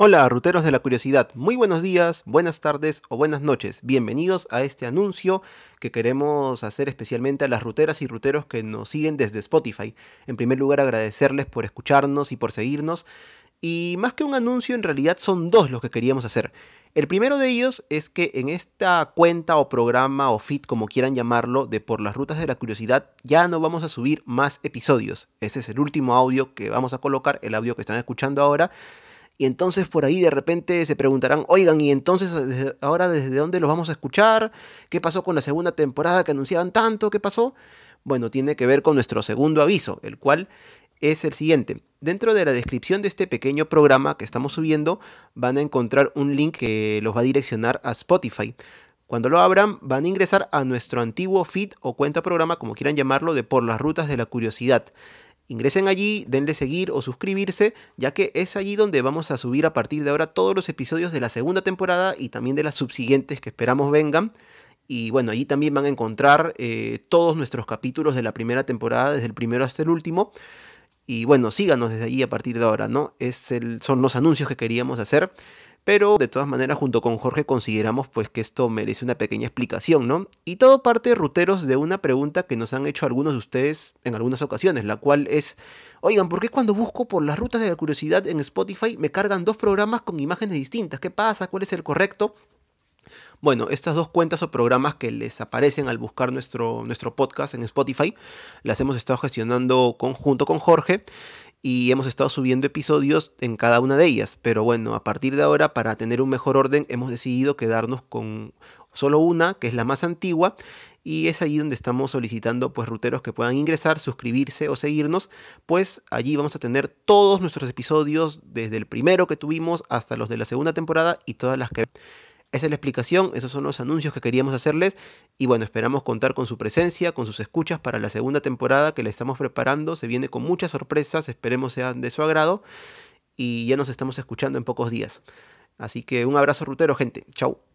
Hola, ruteros de la curiosidad. Muy buenos días, buenas tardes o buenas noches. Bienvenidos a este anuncio que queremos hacer especialmente a las ruteras y ruteros que nos siguen desde Spotify. En primer lugar, agradecerles por escucharnos y por seguirnos. Y más que un anuncio, en realidad son dos los que queríamos hacer. El primero de ellos es que en esta cuenta o programa o feed, como quieran llamarlo, de Por las Rutas de la Curiosidad, ya no vamos a subir más episodios. Ese es el último audio que vamos a colocar, el audio que están escuchando ahora. Y entonces por ahí de repente se preguntarán, oigan, ¿y entonces ahora desde dónde los vamos a escuchar? ¿Qué pasó con la segunda temporada que anunciaban tanto? ¿Qué pasó? Bueno, tiene que ver con nuestro segundo aviso, el cual es el siguiente. Dentro de la descripción de este pequeño programa que estamos subiendo van a encontrar un link que los va a direccionar a Spotify. Cuando lo abran van a ingresar a nuestro antiguo feed o cuenta programa, como quieran llamarlo, de Por las Rutas de la Curiosidad. Ingresen allí, denle seguir o suscribirse, ya que es allí donde vamos a subir a partir de ahora todos los episodios de la segunda temporada y también de las subsiguientes que esperamos vengan. Y bueno, allí también van a encontrar eh, todos nuestros capítulos de la primera temporada, desde el primero hasta el último. Y bueno, síganos desde allí a partir de ahora, ¿no? Es son los anuncios que queríamos hacer. Pero de todas maneras, junto con Jorge consideramos pues que esto merece una pequeña explicación, ¿no? Y todo parte, ruteros, de una pregunta que nos han hecho algunos de ustedes en algunas ocasiones, la cual es, oigan, ¿por qué cuando busco por las rutas de la curiosidad en Spotify me cargan dos programas con imágenes distintas? ¿Qué pasa? ¿Cuál es el correcto? Bueno, estas dos cuentas o programas que les aparecen al buscar nuestro, nuestro podcast en Spotify, las hemos estado gestionando conjunto con Jorge y hemos estado subiendo episodios en cada una de ellas. Pero bueno, a partir de ahora, para tener un mejor orden, hemos decidido quedarnos con solo una, que es la más antigua, y es allí donde estamos solicitando pues ruteros que puedan ingresar, suscribirse o seguirnos, pues allí vamos a tener todos nuestros episodios desde el primero que tuvimos hasta los de la segunda temporada y todas las que esa es la explicación, esos son los anuncios que queríamos hacerles y bueno, esperamos contar con su presencia, con sus escuchas para la segunda temporada que le estamos preparando. Se viene con muchas sorpresas, esperemos sean de su agrado y ya nos estamos escuchando en pocos días. Así que un abrazo rutero, gente. Chau.